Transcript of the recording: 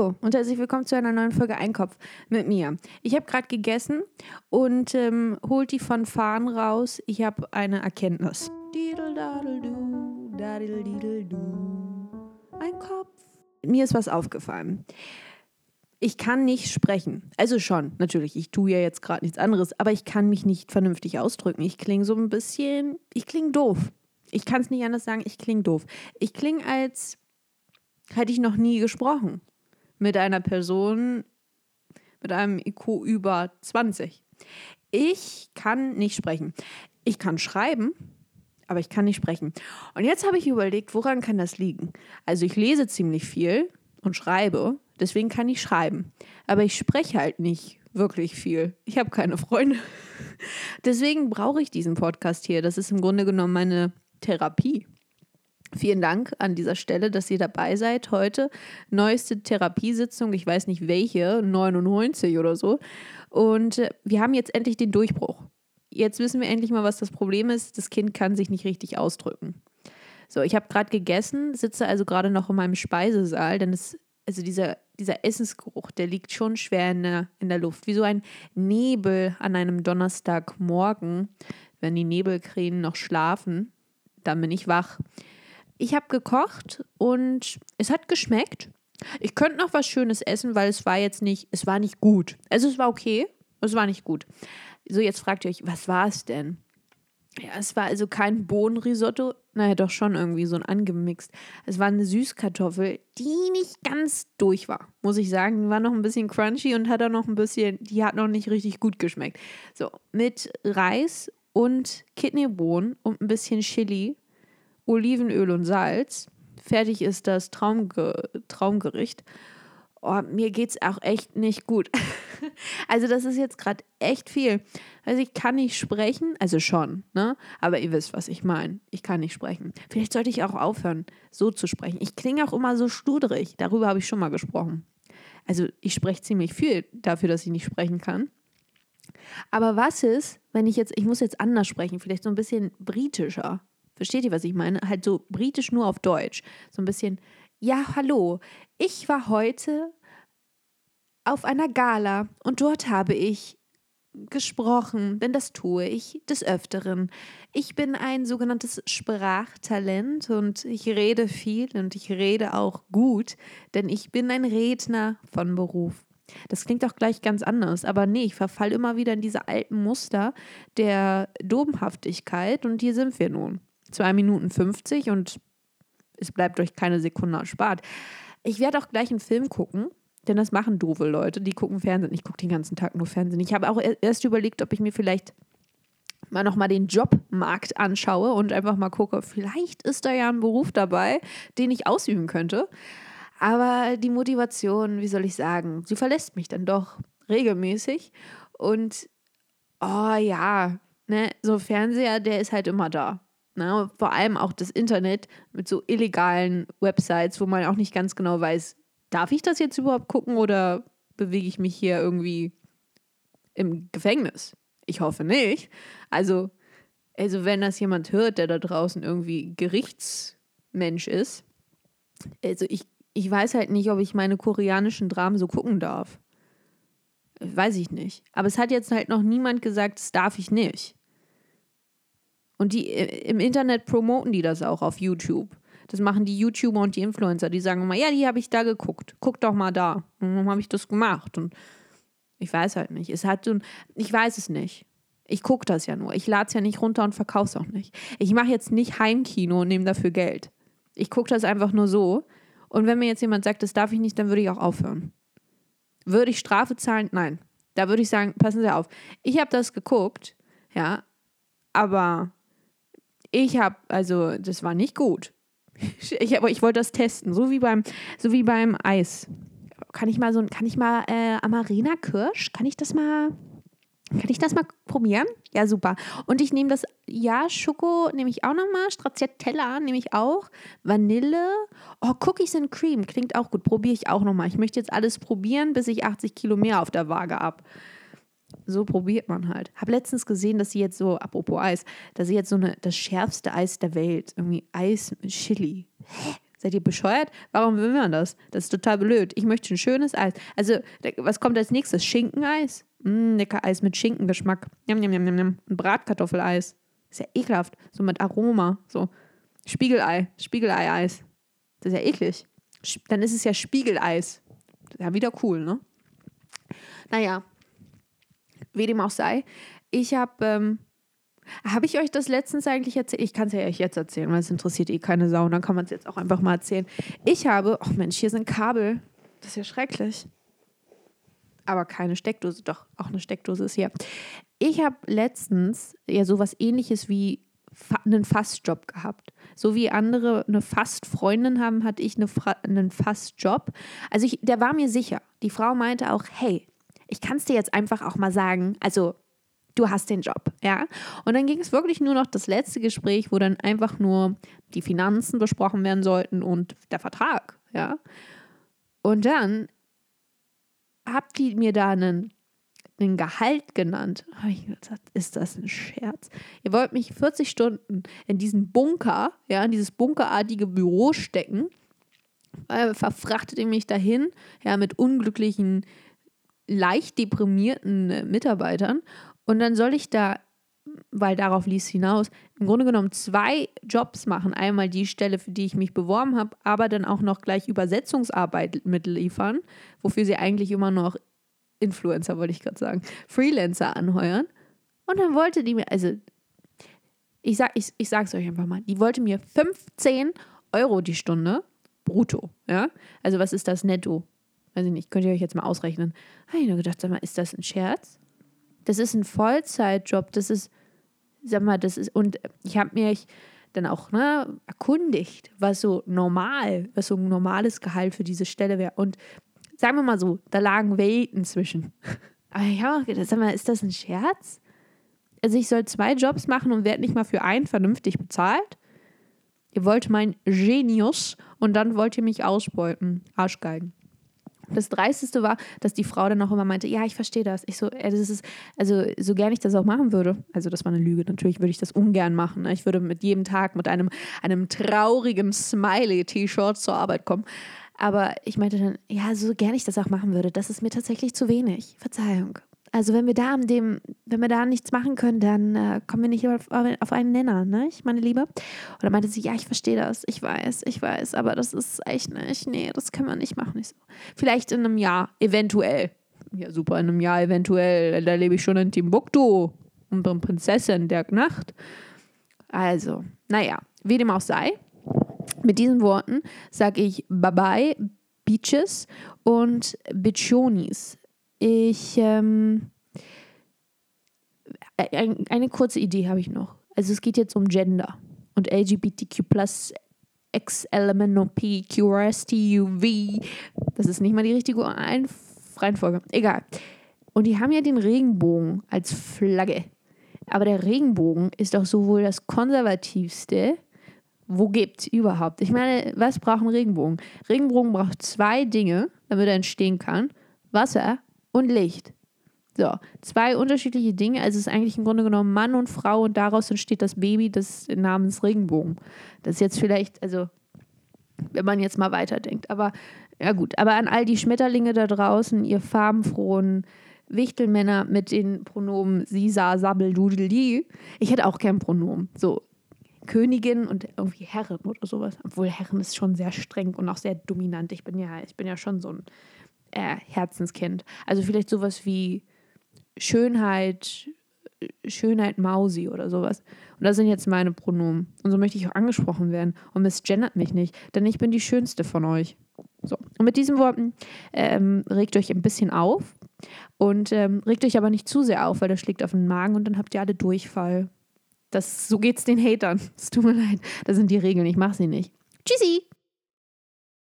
Hallo und herzlich willkommen zu einer neuen Folge Einkopf mit mir. Ich habe gerade gegessen und ähm, holt die von Fahren raus. Ich habe eine Erkenntnis. Ein Kopf. Mir ist was aufgefallen. Ich kann nicht sprechen. Also schon, natürlich. Ich tue ja jetzt gerade nichts anderes, aber ich kann mich nicht vernünftig ausdrücken. Ich klinge so ein bisschen, ich klinge doof. Ich kann es nicht anders sagen, ich klinge doof. Ich klinge als hätte ich noch nie gesprochen mit einer Person mit einem IQ über 20. Ich kann nicht sprechen. Ich kann schreiben, aber ich kann nicht sprechen. Und jetzt habe ich überlegt, woran kann das liegen? Also ich lese ziemlich viel und schreibe, deswegen kann ich schreiben. Aber ich spreche halt nicht wirklich viel. Ich habe keine Freunde. Deswegen brauche ich diesen Podcast hier. Das ist im Grunde genommen meine Therapie. Vielen Dank an dieser Stelle, dass ihr dabei seid heute. Neueste Therapiesitzung, ich weiß nicht welche, 99 oder so. Und äh, wir haben jetzt endlich den Durchbruch. Jetzt wissen wir endlich mal, was das Problem ist. Das Kind kann sich nicht richtig ausdrücken. So, ich habe gerade gegessen, sitze also gerade noch in meinem Speisesaal, denn es, also dieser, dieser Essensgeruch, der liegt schon schwer in der, in der Luft, wie so ein Nebel an einem Donnerstagmorgen, wenn die Nebelkrähen noch schlafen, dann bin ich wach. Ich habe gekocht und es hat geschmeckt. Ich könnte noch was Schönes essen, weil es war jetzt nicht, es war nicht gut. Also es war okay, es war nicht gut. So, jetzt fragt ihr euch, was war es denn? Ja, es war also kein Bohnenrisotto, naja, doch schon irgendwie so ein angemixt. Es war eine Süßkartoffel, die nicht ganz durch war, muss ich sagen. Die war noch ein bisschen crunchy und hat auch noch ein bisschen, die hat noch nicht richtig gut geschmeckt. So, mit Reis und Kidneybohnen und ein bisschen Chili Olivenöl und Salz. Fertig ist das Traumge Traumgericht. Oh, mir geht es auch echt nicht gut. also das ist jetzt gerade echt viel. Also ich kann nicht sprechen, also schon, ne? Aber ihr wisst, was ich meine. Ich kann nicht sprechen. Vielleicht sollte ich auch aufhören, so zu sprechen. Ich klinge auch immer so studrig. Darüber habe ich schon mal gesprochen. Also ich spreche ziemlich viel dafür, dass ich nicht sprechen kann. Aber was ist, wenn ich jetzt, ich muss jetzt anders sprechen, vielleicht so ein bisschen britischer. Versteht ihr, was ich meine? Halt so britisch nur auf Deutsch. So ein bisschen, ja, hallo, ich war heute auf einer Gala und dort habe ich gesprochen, denn das tue ich des Öfteren. Ich bin ein sogenanntes Sprachtalent und ich rede viel und ich rede auch gut, denn ich bin ein Redner von Beruf. Das klingt auch gleich ganz anders, aber nee, ich verfall immer wieder in diese alten Muster der Domhaftigkeit und hier sind wir nun. 2 Minuten 50 und es bleibt euch keine Sekunde erspart. Ich werde auch gleich einen Film gucken, denn das machen doofe Leute, die gucken Fernsehen. Ich gucke den ganzen Tag nur Fernsehen. Ich habe auch erst überlegt, ob ich mir vielleicht mal nochmal den Jobmarkt anschaue und einfach mal gucke, vielleicht ist da ja ein Beruf dabei, den ich ausüben könnte. Aber die Motivation, wie soll ich sagen, sie verlässt mich dann doch regelmäßig. Und oh ja, ne, so Fernseher, der ist halt immer da. Ne? Vor allem auch das Internet mit so illegalen Websites, wo man auch nicht ganz genau weiß, darf ich das jetzt überhaupt gucken oder bewege ich mich hier irgendwie im Gefängnis? Ich hoffe nicht. Also, also wenn das jemand hört, der da draußen irgendwie Gerichtsmensch ist, also ich, ich weiß halt nicht, ob ich meine koreanischen Dramen so gucken darf. Weiß ich nicht. Aber es hat jetzt halt noch niemand gesagt, das darf ich nicht. Und die äh, im Internet promoten die das auch auf YouTube. Das machen die YouTuber und die Influencer. Die sagen immer, ja, die habe ich da geguckt. Guck doch mal da. Und dann habe ich das gemacht. Und ich weiß halt nicht. Es hat so ein, ich weiß es nicht. Ich gucke das ja nur. Ich lade es ja nicht runter und verkaufe es auch nicht. Ich mache jetzt nicht Heimkino und nehme dafür Geld. Ich gucke das einfach nur so. Und wenn mir jetzt jemand sagt, das darf ich nicht, dann würde ich auch aufhören. Würde ich Strafe zahlen? Nein. Da würde ich sagen, passen Sie auf. Ich habe das geguckt, ja, aber ich habe, also das war nicht gut. Ich, aber ich wollte das testen, so wie beim, so wie beim Eis. Kann ich mal so, kann ich mal äh, Amarena Kirsch, kann ich das mal, kann ich das mal probieren? Ja, super. Und ich nehme das, ja, Schoko nehme ich auch nochmal, Stracciatella nehme ich auch, Vanille, oh, Cookies and Cream, klingt auch gut, probiere ich auch nochmal. Ich möchte jetzt alles probieren, bis ich 80 Kilo mehr auf der Waage habe so probiert man halt. Habe letztens gesehen, dass sie jetzt so, apropos Eis, dass sie jetzt so eine, das schärfste Eis der Welt, irgendwie Eis mit Chili. Hä? Seid ihr bescheuert? Warum will man das? Das ist total blöd. Ich möchte ein schönes Eis. Also, was kommt als nächstes? Schinkeneis? Mm, lecker Eis mit Schinkengeschmack. Njam, njam, njam, njam. Ein Bratkartoffeleis. Ist ja ekelhaft. So mit Aroma. So. Spiegelei. Spiegelei-Eis. Das ist ja eklig. Dann ist es ja Spiegeleis. Ja, wieder cool, ne? Naja. Wie dem auch sei. Ich habe. Ähm, habe ich euch das letztens eigentlich erzählt? Ich kann es ja euch jetzt erzählen, weil es interessiert eh keine Sau. Und dann kann man es jetzt auch einfach mal erzählen. Ich habe, oh Mensch, hier sind Kabel. Das ist ja schrecklich. Aber keine Steckdose, doch, auch eine Steckdose ist hier. Ich habe letztens ja sowas ähnliches wie einen Fastjob gehabt. So wie andere eine Fastfreundin haben, hatte ich eine einen Fastjob. Also ich, der war mir sicher. Die Frau meinte auch, hey, ich kann es dir jetzt einfach auch mal sagen. Also du hast den Job, ja. Und dann ging es wirklich nur noch das letzte Gespräch, wo dann einfach nur die Finanzen besprochen werden sollten und der Vertrag, ja. Und dann habt ihr mir da einen, einen Gehalt genannt. Habe ich gesagt, ist das ein Scherz? Ihr wollt mich 40 Stunden in diesen Bunker, ja, in dieses bunkerartige Büro stecken, äh, verfrachtet ihr mich dahin, ja, mit unglücklichen, leicht deprimierten Mitarbeitern und dann soll ich da, weil darauf ließ hinaus, im Grunde genommen zwei Jobs machen. Einmal die Stelle, für die ich mich beworben habe, aber dann auch noch gleich Übersetzungsarbeit mitliefern, wofür sie eigentlich immer noch Influencer, wollte ich gerade sagen, Freelancer anheuern. Und dann wollte die mir, also ich sag, ich, ich sag's euch einfach mal, die wollte mir 15 Euro die Stunde brutto, ja? Also was ist das netto? Weiß ich nicht, könnt ihr euch jetzt mal ausrechnen. Habe ich nur gedacht, sag mal, ist das ein Scherz? Das ist ein Vollzeitjob. Das ist, sag mal, das ist, und ich habe mich dann auch ne, erkundigt, was so normal, was so ein normales Gehalt für diese Stelle wäre. Und sagen wir mal so, da lagen Welten zwischen. Aber ich habe auch gedacht, sag mal, ist das ein Scherz? Also ich soll zwei Jobs machen und werde nicht mal für einen vernünftig bezahlt? Ihr wollt mein Genius und dann wollt ihr mich ausbeuten. Arschgeigen. Das Dreisteste war, dass die Frau dann auch immer meinte, ja, ich verstehe das. Ich so, das ist, also so gern ich das auch machen würde, also das war eine Lüge, natürlich würde ich das ungern machen. Ne? Ich würde mit jedem Tag mit einem, einem traurigen Smiley-T-Shirt zur Arbeit kommen. Aber ich meinte dann, ja, so gern ich das auch machen würde, das ist mir tatsächlich zu wenig. Verzeihung. Also wenn wir da an dem, wenn wir da nichts machen können, dann äh, kommen wir nicht auf, auf einen Nenner, ne, meine Liebe. Und dann meinte sie, ja, ich verstehe das, ich weiß, ich weiß, aber das ist echt nicht, nee, das können wir nicht machen. Ich so, vielleicht in einem Jahr, eventuell. Ja, super, in einem Jahr eventuell. Da lebe ich schon in Timbuktu, unsere Prinzessin der Nacht. Also, naja, wie dem auch sei. Mit diesen Worten sage ich Bye-bye, Beaches und Bichonis. Ich, ähm, ein, eine kurze Idee habe ich noch. Also es geht jetzt um Gender und LGBTQ+, XLMNOP, QRSTUV. Das ist nicht mal die richtige Reihenfolge. Egal. Und die haben ja den Regenbogen als Flagge. Aber der Regenbogen ist doch sowohl das konservativste, wo gibt überhaupt. Ich meine, was braucht ein Regenbogen? Regenbogen braucht zwei Dinge, damit er entstehen kann. Wasser und Licht. So, zwei unterschiedliche Dinge. Also es ist eigentlich im Grunde genommen Mann und Frau und daraus entsteht das Baby des namens Regenbogen. Das ist jetzt vielleicht, also wenn man jetzt mal weiterdenkt. Aber ja gut, aber an all die Schmetterlinge da draußen, ihr farbenfrohen Wichtelmänner mit den Pronomen Sisa, Sabbel, Dudeli. Ich hätte auch kein Pronomen. So, Königin und irgendwie Herrin oder sowas. Obwohl Herrin ist schon sehr streng und auch sehr dominant. Ich bin ja, ich bin ja schon so ein äh, Herzenskind. Also vielleicht sowas wie Schönheit, Schönheit Mausi oder sowas. Und das sind jetzt meine Pronomen. Und so möchte ich auch angesprochen werden. Und misgendert mich nicht, denn ich bin die Schönste von euch. So. Und mit diesen Worten ähm, regt euch ein bisschen auf. Und ähm, regt euch aber nicht zu sehr auf, weil das schlägt auf den Magen und dann habt ihr alle Durchfall. Das, so geht's den Hatern. Es tut mir leid. Das sind die Regeln. Ich mache sie nicht. Tschüssi!